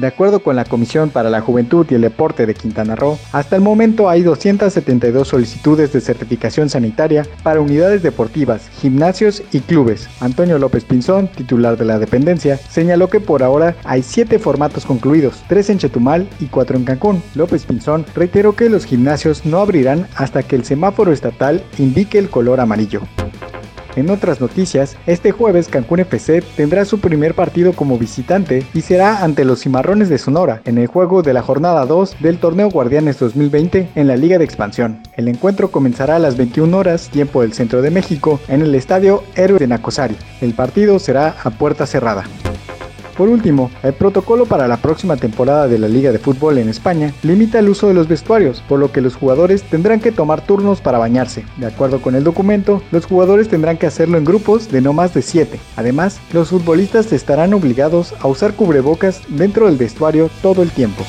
De acuerdo con la Comisión para la Juventud y el Deporte de Quintana Roo, hasta el momento hay 272 solicitudes de certificación sanitaria para unidades deportivas, gimnasios y clubes. Antonio López Pinzón, titular de la dependencia, señaló que por ahora hay 7 formatos concluidos, 3 en Chetumal y 4 en Cancún. López Pinzón reiteró que los gimnasios no abrirán hasta que el semáforo estatal indique el color amarillo. En otras noticias, este jueves Cancún FC tendrá su primer partido como visitante y será ante los Cimarrones de Sonora en el juego de la jornada 2 del torneo Guardianes 2020 en la Liga de Expansión. El encuentro comenzará a las 21 horas tiempo del centro de México en el estadio Héroe de Nacosari. El partido será a puerta cerrada. Por último, el protocolo para la próxima temporada de la Liga de Fútbol en España limita el uso de los vestuarios, por lo que los jugadores tendrán que tomar turnos para bañarse. De acuerdo con el documento, los jugadores tendrán que hacerlo en grupos de no más de 7. Además, los futbolistas estarán obligados a usar cubrebocas dentro del vestuario todo el tiempo.